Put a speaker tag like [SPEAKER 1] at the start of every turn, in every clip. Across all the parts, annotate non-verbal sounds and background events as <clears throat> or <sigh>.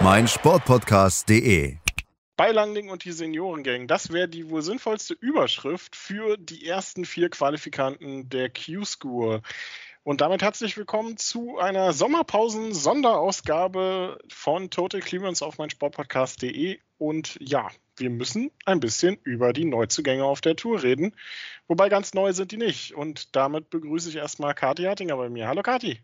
[SPEAKER 1] meinsportpodcast.de.
[SPEAKER 2] Beilangling und die Seniorengang, das wäre die wohl sinnvollste Überschrift für die ersten vier Qualifikanten der Q-School. Und damit herzlich willkommen zu einer Sommerpausen-Sonderausgabe von Total Clearance auf meinsportpodcast.de. Und ja, wir müssen ein bisschen über die Neuzugänge auf der Tour reden. Wobei ganz neu sind die nicht. Und damit begrüße ich erstmal Kathi Hartinger bei mir. Hallo Kathi.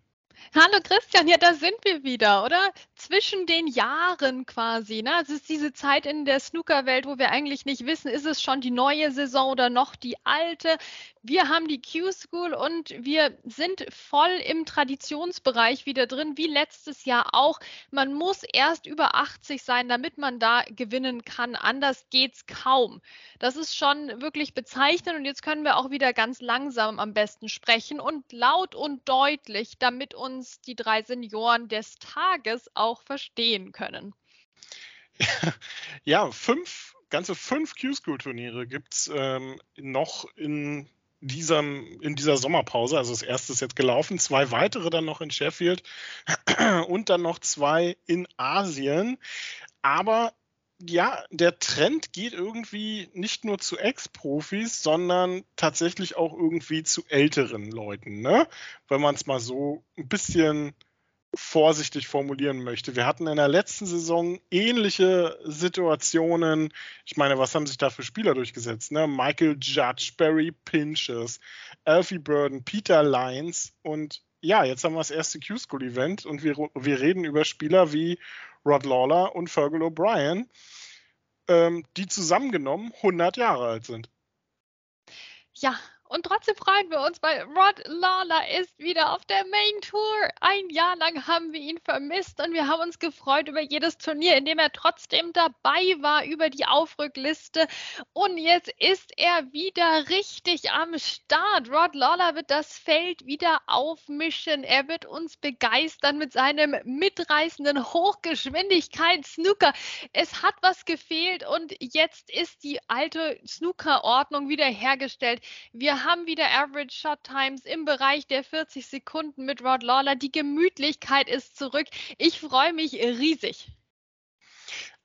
[SPEAKER 3] Hallo Christian, ja, da sind wir wieder, oder? Zwischen den Jahren quasi. Ne? Es ist diese Zeit in der Snookerwelt, wo wir eigentlich nicht wissen, ist es schon die neue Saison oder noch die alte. Wir haben die Q-School und wir sind voll im Traditionsbereich wieder drin, wie letztes Jahr auch. Man muss erst über 80 sein, damit man da gewinnen kann. Anders geht's kaum. Das ist schon wirklich bezeichnend und jetzt können wir auch wieder ganz langsam am besten sprechen und laut und deutlich, damit uns die drei Senioren des Tages auch verstehen können. <laughs>
[SPEAKER 2] Ja, fünf, ganze fünf Q-School-Turniere gibt es ähm, noch in diesem, in dieser Sommerpause. Also das erste ist jetzt gelaufen, zwei weitere dann noch in Sheffield <clears throat> und dann noch zwei in Asien. Aber ja, der Trend geht irgendwie nicht nur zu Ex-Profis, sondern tatsächlich auch irgendwie zu älteren Leuten, ne? Wenn man es mal so ein bisschen vorsichtig formulieren möchte. Wir hatten in der letzten Saison ähnliche Situationen. Ich meine, was haben sich da für Spieler durchgesetzt? Ne? Michael Judge, Barry Pinches, Alfie Burden, Peter Lyons und ja, jetzt haben wir das erste Q-School-Event und wir, wir reden über Spieler wie Rod Lawler und Fergal O'Brien, ähm, die zusammengenommen 100 Jahre alt sind.
[SPEAKER 3] Ja, und trotzdem freuen wir uns, weil Rod Lawler ist wieder auf der Main Tour. Ein Jahr lang haben wir ihn vermisst und wir haben uns gefreut über jedes Turnier, in dem er trotzdem dabei war, über die Aufrückliste. Und jetzt ist er wieder richtig am Start. Rod Lawler wird das Feld wieder aufmischen. Er wird uns begeistern mit seinem mitreißenden Hochgeschwindigkeits-Snooker. Es hat was gefehlt und jetzt ist die alte Snooker-Ordnung wieder hergestellt. Wir haben wieder Average Shot Times im Bereich der 40 Sekunden mit Rod Lawler. Die Gemütlichkeit ist zurück. Ich freue mich riesig.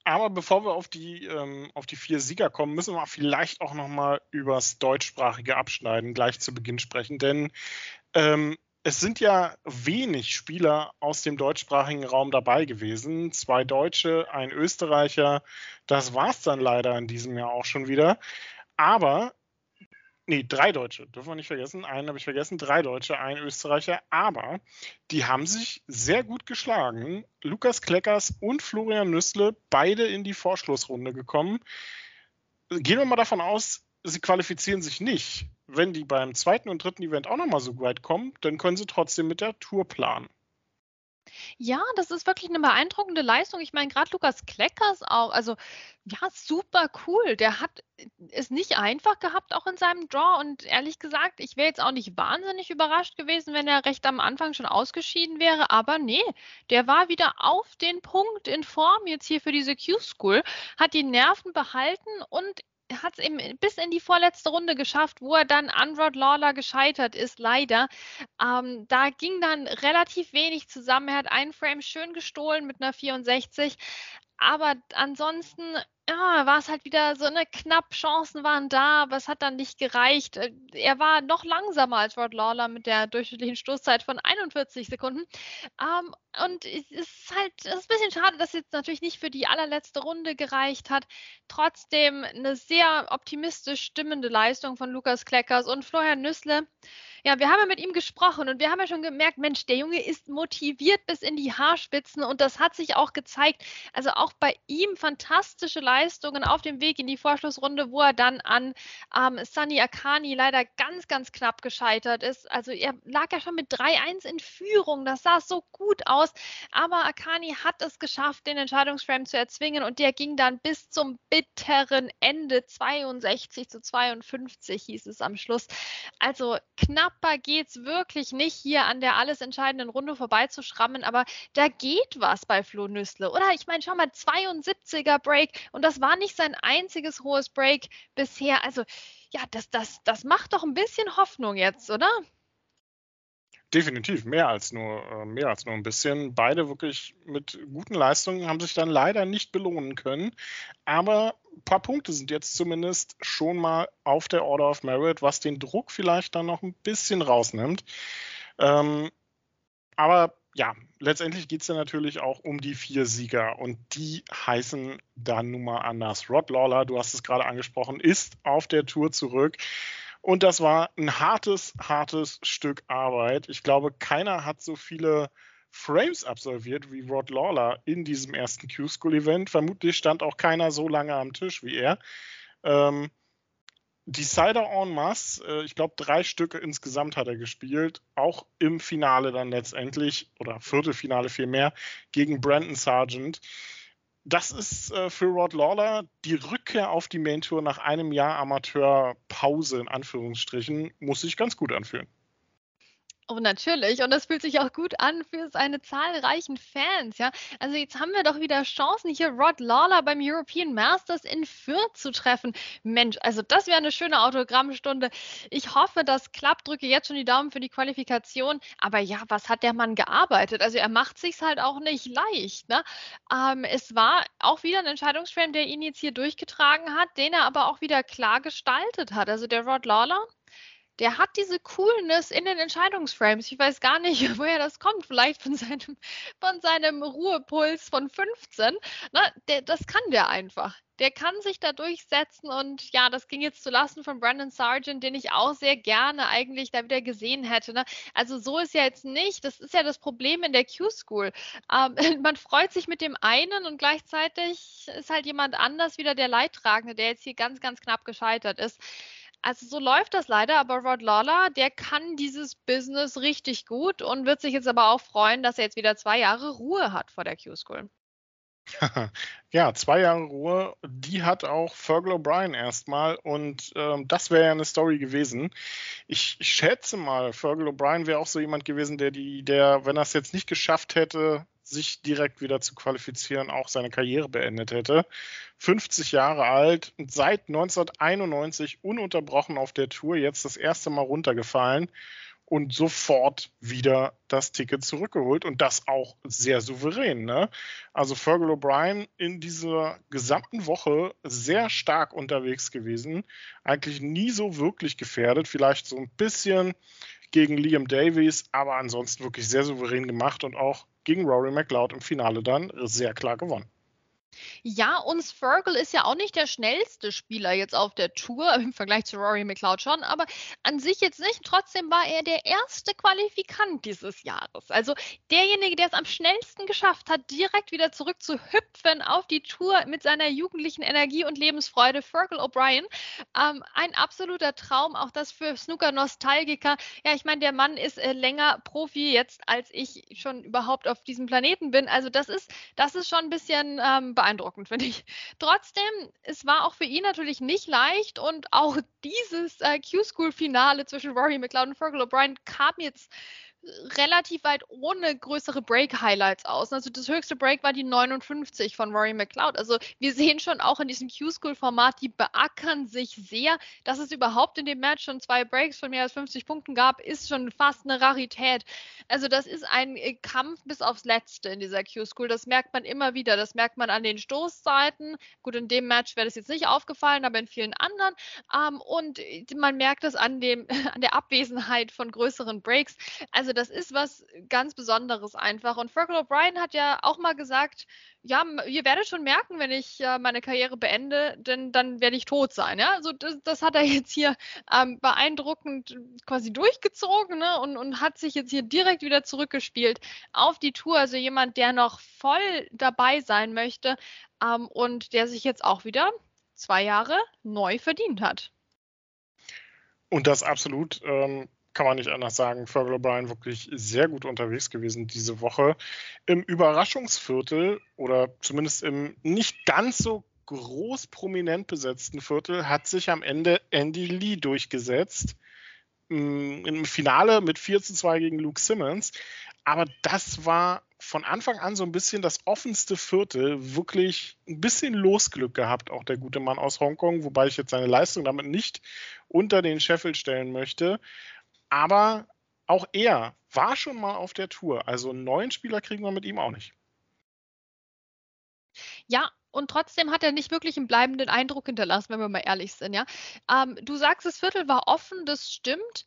[SPEAKER 2] Aber bevor wir auf die, ähm, auf die vier Sieger kommen, müssen wir vielleicht auch nochmal über das deutschsprachige Abschneiden gleich zu Beginn sprechen. Denn ähm, es sind ja wenig Spieler aus dem deutschsprachigen Raum dabei gewesen. Zwei Deutsche, ein Österreicher. Das war es dann leider in diesem Jahr auch schon wieder. Aber nee, drei Deutsche, dürfen wir nicht vergessen. Einen habe ich vergessen, drei Deutsche, ein Österreicher, aber die haben sich sehr gut geschlagen. Lukas Kleckers und Florian Nüssle, beide in die Vorschlussrunde gekommen. Gehen wir mal davon aus, sie qualifizieren sich nicht. Wenn die beim zweiten und dritten Event auch nochmal so weit kommen, dann können sie trotzdem mit der Tour planen.
[SPEAKER 3] Ja, das ist wirklich eine beeindruckende Leistung. Ich meine, gerade Lukas Kleckers auch, also ja, super cool. Der hat es nicht einfach gehabt, auch in seinem Draw. Und ehrlich gesagt, ich wäre jetzt auch nicht wahnsinnig überrascht gewesen, wenn er recht am Anfang schon ausgeschieden wäre. Aber nee, der war wieder auf den Punkt in Form jetzt hier für diese Q-School, hat die Nerven behalten und hat es eben bis in die vorletzte Runde geschafft, wo er dann an Rod Lawler gescheitert ist, leider. Ähm, da ging dann relativ wenig zusammen. Er hat einen Frame schön gestohlen mit einer 64. Aber ansonsten ja, war es halt wieder so eine knapp, Chancen waren da, aber es hat dann nicht gereicht. Äh, er war noch langsamer als Rod Lawler mit der durchschnittlichen Stoßzeit von 41 Sekunden. Ähm, und es ist halt, es ist ein bisschen schade, dass es jetzt natürlich nicht für die allerletzte Runde gereicht hat. Trotzdem eine sehr optimistisch stimmende Leistung von Lukas Kleckers und Florian Nüssle Ja, wir haben ja mit ihm gesprochen und wir haben ja schon gemerkt, Mensch, der Junge ist motiviert bis in die Haarspitzen und das hat sich auch gezeigt. Also auch bei ihm fantastische Leistungen auf dem Weg in die Vorschlussrunde, wo er dann an ähm, Sunny Akani leider ganz, ganz knapp gescheitert ist. Also er lag ja schon mit 3-1 in Führung. Das sah so gut aus. Aber Akani hat es geschafft, den Entscheidungsframe zu erzwingen und der ging dann bis zum bitteren Ende 62 zu 52 hieß es am Schluss. Also knapper geht es wirklich nicht, hier an der alles entscheidenden Runde vorbeizuschrammen, aber da geht was bei Flo Nüssle, oder? Ich meine, schau mal, 72er Break und das war nicht sein einziges hohes Break bisher. Also ja, das, das, das macht doch ein bisschen Hoffnung jetzt, oder?
[SPEAKER 2] Definitiv, mehr als nur, äh, mehr als nur ein bisschen. Beide wirklich mit guten Leistungen haben sich dann leider nicht belohnen können. Aber ein paar Punkte sind jetzt zumindest schon mal auf der Order of Merit, was den Druck vielleicht dann noch ein bisschen rausnimmt. Ähm, aber ja, letztendlich geht es ja natürlich auch um die vier Sieger und die heißen dann nun mal anders. Rod Lawler, du hast es gerade angesprochen, ist auf der Tour zurück. Und das war ein hartes, hartes Stück Arbeit. Ich glaube, keiner hat so viele Frames absolviert wie Rod Lawler in diesem ersten Q-School-Event. Vermutlich stand auch keiner so lange am Tisch wie er. Ähm, Decider en masse, äh, ich glaube, drei Stücke insgesamt hat er gespielt, auch im Finale dann letztendlich, oder Viertelfinale vielmehr, gegen Brandon Sargent das ist äh, für Rod Lawler die Rückkehr auf die Main Tour nach einem Jahr Amateurpause in Anführungsstrichen, muss sich ganz gut anfühlen.
[SPEAKER 3] Oh, natürlich. Und das fühlt sich auch gut an für seine zahlreichen Fans, ja. Also jetzt haben wir doch wieder Chancen, hier Rod Lawler beim European Masters in Fürth zu treffen. Mensch, also das wäre eine schöne Autogrammstunde. Ich hoffe, das klappt. Drücke jetzt schon die Daumen für die Qualifikation. Aber ja, was hat der Mann gearbeitet? Also er macht sich's halt auch nicht leicht, ne? Ähm, es war auch wieder ein Entscheidungsframe, der ihn jetzt hier durchgetragen hat, den er aber auch wieder klar gestaltet hat. Also der Rod Lawler, der hat diese Coolness in den Entscheidungsframes. Ich weiß gar nicht, <laughs> woher das kommt. Vielleicht von seinem, von seinem Ruhepuls von 15. Na, der, das kann der einfach. Der kann sich da durchsetzen und ja, das ging jetzt zulasten von Brandon Sargent, den ich auch sehr gerne eigentlich da wieder gesehen hätte. Ne? Also so ist ja jetzt nicht. Das ist ja das Problem in der Q-School. Ähm, <laughs> man freut sich mit dem einen und gleichzeitig ist halt jemand anders wieder der Leidtragende, der jetzt hier ganz, ganz knapp gescheitert ist. Also so läuft das leider, aber Rod Lawler, der kann dieses Business richtig gut und wird sich jetzt aber auch freuen, dass er jetzt wieder zwei Jahre Ruhe hat vor der Q-School. <laughs>
[SPEAKER 2] ja, zwei Jahre Ruhe, die hat auch Fergal O'Brien erstmal und ähm, das wäre ja eine Story gewesen. Ich, ich schätze mal, Fergal O'Brien wäre auch so jemand gewesen, der die, der, wenn er es jetzt nicht geschafft hätte, sich direkt wieder zu qualifizieren, auch seine Karriere beendet hätte. 50 Jahre alt seit 1991 ununterbrochen auf der Tour, jetzt das erste Mal runtergefallen und sofort wieder das Ticket zurückgeholt und das auch sehr souverän. Ne? Also Fergal O'Brien in dieser gesamten Woche sehr stark unterwegs gewesen, eigentlich nie so wirklich gefährdet, vielleicht so ein bisschen gegen Liam Davies, aber ansonsten wirklich sehr souverän gemacht und auch gegen Rory McLeod im Finale dann sehr klar gewonnen.
[SPEAKER 3] Ja, und Fergal ist ja auch nicht der schnellste Spieler jetzt auf der Tour, <laughs> im Vergleich zu Rory McLeod schon, aber an sich jetzt nicht. Trotzdem war er der erste Qualifikant dieses Jahres. Also derjenige, der es am schnellsten geschafft hat, direkt wieder zurück zu hüpfen auf die Tour mit seiner jugendlichen Energie und Lebensfreude, Fergal O'Brien. Ähm, ein absoluter Traum, auch das für Snooker-Nostalgiker. Ja, ich meine, der Mann ist äh, länger Profi jetzt, als ich schon überhaupt auf diesem Planeten bin. Also das ist, das ist schon ein bisschen ähm, beeindruckend, finde ich. Trotzdem, es war auch für ihn natürlich nicht leicht und auch dieses äh, Q-School-Finale zwischen Rory McLeod und Fergal O'Brien kam jetzt relativ weit ohne größere Break-Highlights aus. Also das höchste Break war die 59 von Rory McLeod. Also wir sehen schon auch in diesem Q-School-Format, die beackern sich sehr. Dass es überhaupt in dem Match schon zwei Breaks von mehr als 50 Punkten gab, ist schon fast eine Rarität. Also das ist ein äh, Kampf bis aufs Letzte in dieser Q-School. Das merkt man immer wieder. Das merkt man an den Stoßzeiten. Gut, in dem Match wäre das jetzt nicht aufgefallen, aber in vielen anderen. Ähm, und man merkt es an, dem, <laughs> an der Abwesenheit von größeren Breaks. Also das ist was ganz Besonderes einfach. Und Fergal O'Brien hat ja auch mal gesagt, ja, ihr werdet schon merken, wenn ich äh, meine Karriere beende, denn dann werde ich tot sein. Ja, also das, das hat er <laughs> jetzt hier ähm, beeindruckend quasi durchgezogen ne? und, und hat sich jetzt hier direkt wieder zurückgespielt auf die Tour. Also jemand, der noch voll dabei sein möchte ähm, und der sich jetzt auch wieder zwei Jahre neu verdient hat.
[SPEAKER 2] Und das absolut. Ähm, kann man nicht anders sagen. Fergal O'Brien wirklich sehr gut unterwegs gewesen diese Woche. Im Überraschungsviertel oder zumindest im nicht ganz so groß prominent besetzten Viertel hat sich am Ende Andy Lee durchgesetzt. Mm, Im Finale mit 4 zu 2 gegen Luke Simmons. Aber das war von Anfang an so ein bisschen das offenste Viertel. Wirklich ein bisschen Losglück gehabt, auch der gute Mann aus Hongkong, wobei ich jetzt seine Leistung damit nicht unter den Scheffel stellen möchte. Aber auch er war schon mal auf der Tour. Also einen neuen Spieler kriegen wir mit ihm auch nicht.
[SPEAKER 3] Ja, und trotzdem hat er nicht wirklich einen bleibenden Eindruck hinterlassen, wenn wir mal ehrlich sind, ja. Ähm, du sagst, das Viertel war offen, das stimmt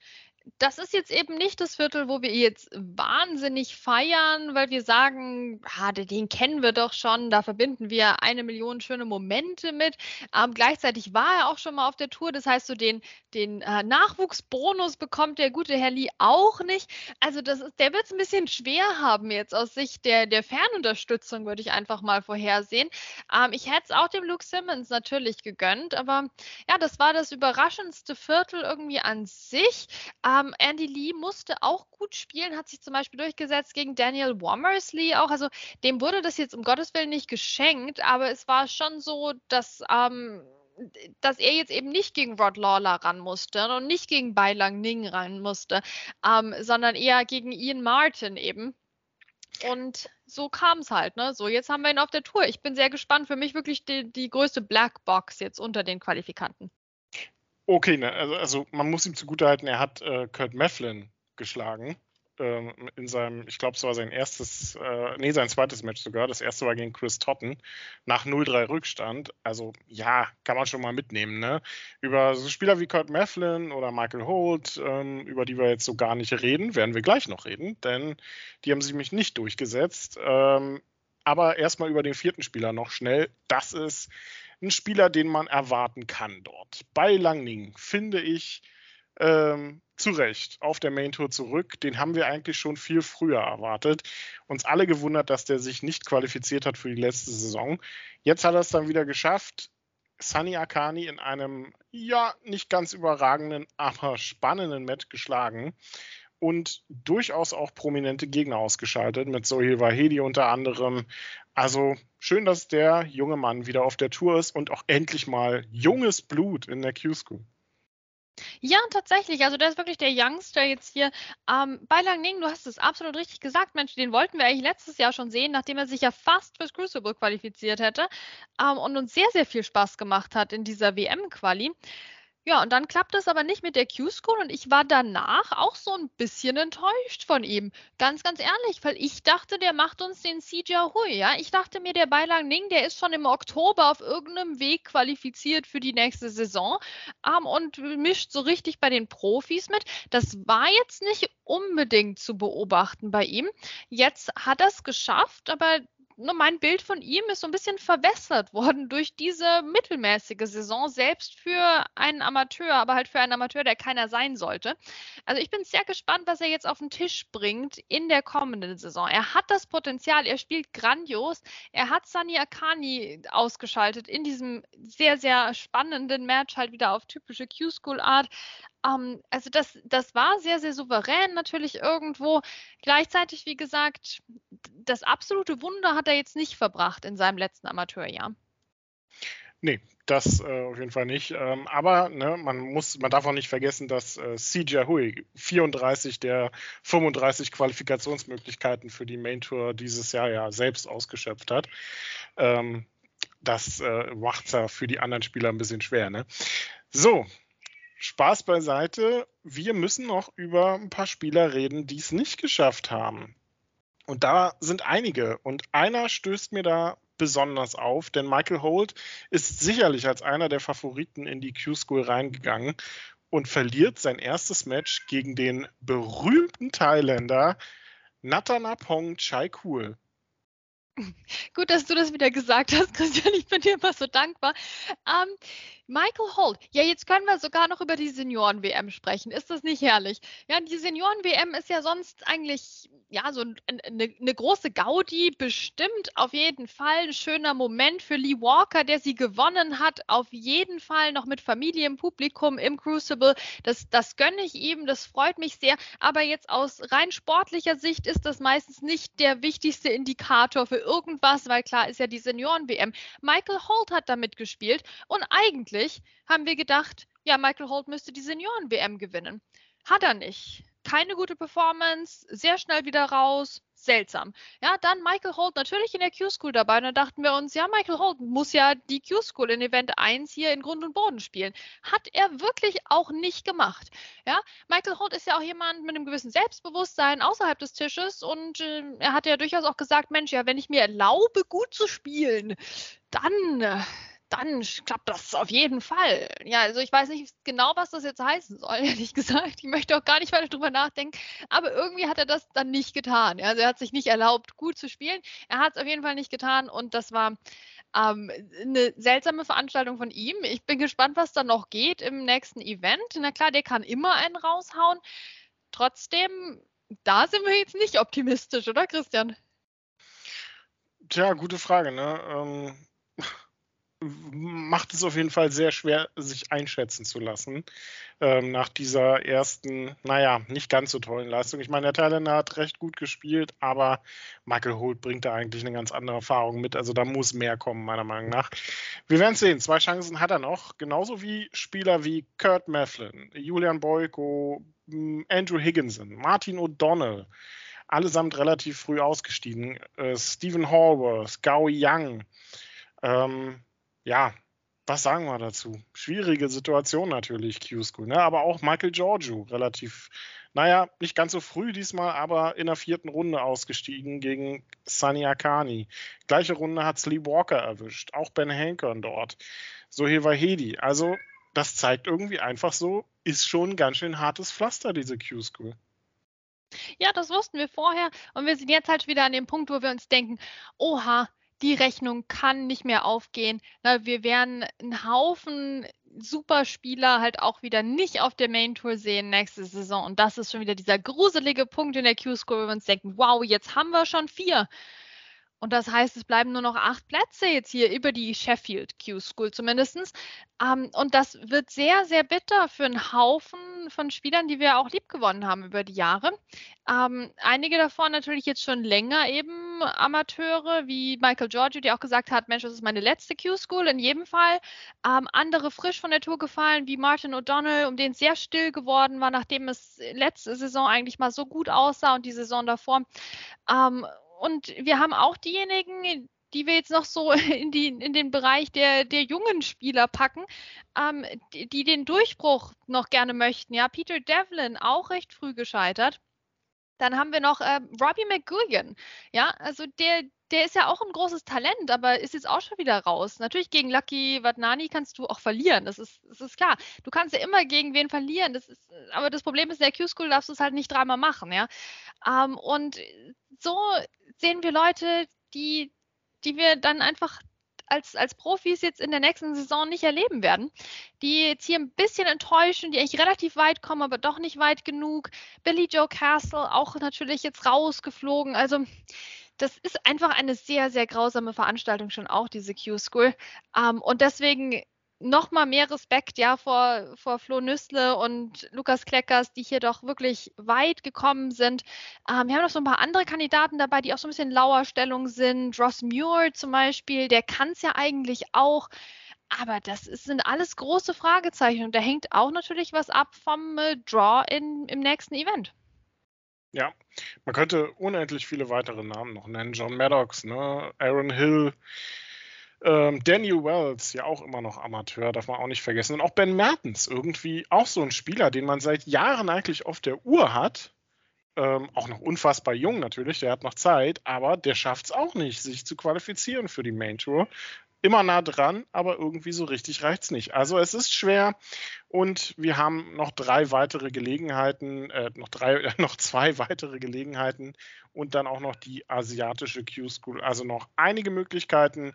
[SPEAKER 3] das ist jetzt eben nicht das Viertel, wo wir jetzt wahnsinnig feiern, weil wir sagen, ah, den kennen wir doch schon, da verbinden wir eine Million schöne Momente mit. Ähm, gleichzeitig war er auch schon mal auf der Tour, das heißt, so den, den äh, Nachwuchsbonus bekommt der gute Herr Lee auch nicht. Also das ist, der wird es ein bisschen schwer haben jetzt aus Sicht der, der Fernunterstützung, würde ich einfach mal vorhersehen. Ähm, ich hätte es auch dem Luke Simmons natürlich gegönnt, aber ja, das war das überraschendste Viertel irgendwie an sich. Ähm, ähm, Andy Lee musste auch gut spielen, hat sich zum Beispiel durchgesetzt gegen Daniel Womersley auch. Also dem wurde das jetzt um Gottes Willen nicht geschenkt, aber es war schon so, dass ähm, dass er jetzt eben nicht gegen Rod Lawler ran musste und nicht gegen Bai Lang Ning ran musste, ähm, sondern eher gegen Ian Martin eben. Und so kam es halt, ne? So, jetzt haben wir ihn auf der Tour. Ich bin sehr gespannt. Für mich wirklich die, die größte Blackbox jetzt unter den Qualifikanten.
[SPEAKER 2] Okay, ne, also, also, man muss ihm zugutehalten, er hat äh, Kurt Mefflin geschlagen. Ähm, in seinem, ich glaube, es war sein erstes, äh, nee, sein zweites Match sogar. Das erste war gegen Chris Totten nach 0-3 Rückstand. Also ja, kann man schon mal mitnehmen. Ne? Über so Spieler wie Kurt Mefflin oder Michael Holt, ähm, über die wir jetzt so gar nicht reden, werden wir gleich noch reden, denn die haben sich mich nicht durchgesetzt. Ähm, aber erstmal über den vierten Spieler noch schnell. Das ist ein Spieler, den man erwarten kann dort. Bei Langning finde ich ähm, zu Recht auf der Main Tour zurück. Den haben wir eigentlich schon viel früher erwartet. Uns alle gewundert, dass der sich nicht qualifiziert hat für die letzte Saison. Jetzt hat er es dann wieder geschafft. Sunny Akani in einem, ja, nicht ganz überragenden, aber spannenden Match geschlagen und durchaus auch prominente Gegner ausgeschaltet, mit Sohil Wahedi unter anderem. Also schön, dass der junge Mann wieder auf der Tour ist und auch endlich mal junges Blut in der Q-School.
[SPEAKER 3] Ja, tatsächlich. Also der ist wirklich der Youngster jetzt hier. Ähm, bei Lang Ning, du hast es absolut richtig gesagt, Mensch, den wollten wir eigentlich letztes Jahr schon sehen, nachdem er sich ja fast fürs Crucible qualifiziert hätte ähm, und uns sehr, sehr viel Spaß gemacht hat in dieser WM-Quali. Ja, und dann klappt es aber nicht mit der Q-School und ich war danach auch so ein bisschen enttäuscht von ihm. Ganz, ganz ehrlich, weil ich dachte, der macht uns den Sija Hui, ja. Ich dachte mir, der Beilang Ning, der ist schon im Oktober auf irgendeinem Weg qualifiziert für die nächste Saison ähm, und mischt so richtig bei den Profis mit. Das war jetzt nicht unbedingt zu beobachten bei ihm. Jetzt hat er es geschafft, aber nur mein Bild von ihm ist so ein bisschen verwässert <laughs> worden durch diese mittelmäßige Saison, selbst für einen Amateur, aber halt für einen Amateur, der keiner sein sollte. Also ich bin sehr gespannt, was er jetzt auf den Tisch bringt in der kommenden Saison. Er hat das Potenzial, er spielt grandios. Er hat Sani Akani ausgeschaltet in diesem sehr, sehr spannenden Match, halt wieder auf typische Q-School-Art. Ähm, also das, das war sehr, sehr souverän natürlich irgendwo. Gleichzeitig, wie gesagt, das absolute Wunder hat er jetzt nicht verbracht in seinem letzten Amateurjahr.
[SPEAKER 2] Nee, das äh, auf jeden Fall nicht. Ähm, aber ne, man muss, man darf auch nicht vergessen, dass äh, CJ Hui 34 der 35 Qualifikationsmöglichkeiten für die Main Tour dieses Jahr ja selbst ausgeschöpft hat. Ähm, das äh, macht es ja für die anderen Spieler ein bisschen schwer. Ne? So, Spaß beiseite. Wir müssen noch über ein paar Spieler reden, die es nicht geschafft haben. Und da sind einige. Und einer stößt mir da besonders auf, denn Michael Holt ist sicherlich als einer der Favoriten in die Q-School reingegangen. und verliert sein erstes Match gegen den berühmten Thailänder Natanapong Chaikul. <laughs>
[SPEAKER 3] Gut, dass du das wieder gesagt hast, <laughs> Christian. Ich bin dir immer so dankbar. Ähm, Michael Holt. Ja, jetzt können wir sogar noch über die Senioren-WM sprechen. Ist das nicht herrlich? Ja, die Senioren-WM ist ja sonst eigentlich ja so eine, eine große Gaudi. Bestimmt auf jeden Fall ein schöner Moment für Lee Walker, der sie gewonnen hat. Auf jeden Fall noch mit Familie im Publikum im Crucible. Das, das gönne ich ihm. Das freut mich sehr. Aber jetzt aus rein sportlicher Sicht ist das meistens nicht der wichtigste Indikator für irgendwas, weil klar ist ja die Senioren-WM. Michael Holt hat damit gespielt und eigentlich eigentlich haben wir gedacht, ja, Michael Holt müsste die Senioren-WM gewinnen. Hat er nicht. Keine gute Performance, sehr schnell wieder raus, seltsam. Ja, dann Michael Holt natürlich in der Q-School dabei. Und dann dachten wir uns, ja, Michael Holt muss ja die Q-School in Event 1 hier in Grund und Boden spielen. Hat er wirklich auch nicht gemacht. Ja, Michael Holt ist ja auch jemand mit einem gewissen Selbstbewusstsein außerhalb des Tisches und äh, er hat ja durchaus auch gesagt, Mensch, ja, wenn ich mir erlaube, gut zu spielen, dann dann klappt das auf jeden Fall. Ja, also ich weiß nicht genau, was das jetzt heißen soll, <laughs> ehrlich gesagt. Ich möchte auch gar nicht weiter drüber nachdenken. Aber irgendwie hat er das dann nicht getan. Also er hat sich nicht erlaubt, gut zu spielen. Er hat es auf jeden Fall nicht getan und das war ähm, eine seltsame Veranstaltung von ihm. Ich bin gespannt, was da noch geht im nächsten Event. Na klar, der kann immer einen raushauen. Trotzdem, da sind wir jetzt nicht optimistisch, oder Christian?
[SPEAKER 2] Tja, gute Frage. Ne? Ähm macht es auf jeden Fall sehr schwer, sich einschätzen zu lassen ähm, nach dieser ersten, naja, nicht ganz so tollen Leistung. Ich meine, der Thailänder hat recht gut gespielt, aber Michael Holt bringt da eigentlich eine ganz andere Erfahrung mit. Also da muss mehr kommen, meiner Meinung nach. Wir werden sehen. Zwei Chancen hat er noch, genauso wie Spieler wie Kurt Mefflin, Julian Boyko, Andrew Higginson, Martin O'Donnell allesamt relativ früh ausgestiegen. Äh, Stephen Hallworth, Gao Yang, ähm, ja, was sagen wir dazu? Schwierige Situation natürlich, Q-School, ne? aber auch Michael Giorgio relativ, naja, nicht ganz so früh diesmal, aber in der vierten Runde ausgestiegen gegen Sunny Akani. Gleiche Runde hat Lee Walker erwischt, auch Ben Hankern dort, Soheil Hedi. Also, das zeigt irgendwie einfach so, ist schon ein ganz schön hartes Pflaster, diese Q-School.
[SPEAKER 3] Ja, das wussten wir vorher und wir sind jetzt halt wieder an dem Punkt, wo wir uns denken, oha, die Rechnung kann nicht mehr aufgehen. Na, wir werden einen Haufen Superspieler halt auch wieder nicht auf der Main Tour sehen nächste Saison. Und das ist schon wieder dieser gruselige Punkt in der Q-Score, wo wir uns denken, wow, jetzt haben wir schon vier. Und das heißt, es bleiben nur noch acht Plätze jetzt hier über die Sheffield Q-School zumindest. Ähm, und das wird sehr, sehr bitter für einen Haufen von Spielern, die wir auch lieb gewonnen haben über die Jahre. Ähm, einige davon natürlich jetzt schon länger eben Amateure, wie Michael Giorgio, die auch gesagt hat, Mensch, das ist meine letzte Q-School in jedem Fall. Ähm, andere frisch von der Tour gefallen, wie Martin O'Donnell, um den es sehr still geworden war, nachdem es letzte Saison eigentlich mal so gut aussah und die Saison davor. Und wir haben auch diejenigen, die wir jetzt noch so <laughs> in, die, in den Bereich der, der jungen Spieler packen, ähm, die, die, den Durchbruch noch gerne möchten. Ja, Peter Devlin auch recht früh gescheitert. Dann haben wir noch äh, Robbie McGuigan. Ja, also der, der ist ja auch ein großes Talent, aber ist jetzt auch schon wieder raus. Natürlich gegen Lucky Vadnani kannst du auch verlieren. Das ist, das ist klar. Du kannst ja immer gegen wen verlieren. Das ist, aber das Problem ist, in der Q-School darfst du es halt nicht dreimal machen, ja. Ähm, und so sehen wir Leute, die, die wir dann einfach als, als Profis jetzt in der nächsten Saison nicht erleben werden. Die jetzt hier ein bisschen enttäuschen, die eigentlich relativ weit kommen, aber doch nicht weit genug. Billy Joe Castle auch natürlich jetzt rausgeflogen. Also das ist einfach eine sehr, sehr grausame Veranstaltung schon auch, diese Q-School. Ähm, und deswegen nochmal mehr Respekt ja vor, vor Flo Nüssle und Lukas Kleckers, die hier doch wirklich weit gekommen sind. Ähm, wir haben noch so ein paar andere Kandidaten dabei, die auch so ein bisschen lauer Stellung sind. Ross Muir zum Beispiel, der kann es ja eigentlich auch. Aber das ist, sind alles große Fragezeichen und da hängt auch natürlich was ab vom äh, Draw in, im nächsten Event.
[SPEAKER 2] Ja, man könnte unendlich viele weitere Namen noch nennen. John Maddox, ne? Aaron Hill, ähm, Daniel Wells, ja auch immer noch Amateur, darf man auch nicht vergessen. Und auch Ben Mertens, irgendwie auch so ein Spieler, den man seit Jahren eigentlich auf der Uhr hat. Ähm, auch noch unfassbar jung natürlich, der hat noch Zeit, aber der schafft es auch nicht, sich zu qualifizieren für die Main Tour. Immer nah dran, aber irgendwie so richtig reicht es nicht. Also es ist schwer und wir haben noch drei weitere Gelegenheiten, äh, noch drei, äh, <laughs> noch zwei weitere Gelegenheiten und dann auch noch die asiatische Q-School. Also noch einige Möglichkeiten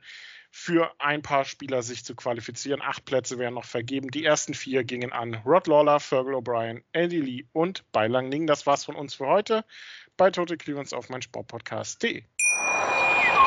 [SPEAKER 2] für ein paar Spieler sich zu qualifizieren. Acht Plätze werden noch vergeben. Die ersten vier gingen an Rod Lawler, Fergal O'Brien, Eddie Lee und Beilang Ning. Das war's von uns für heute bei Total Clearance auf meinsportpodcast.de.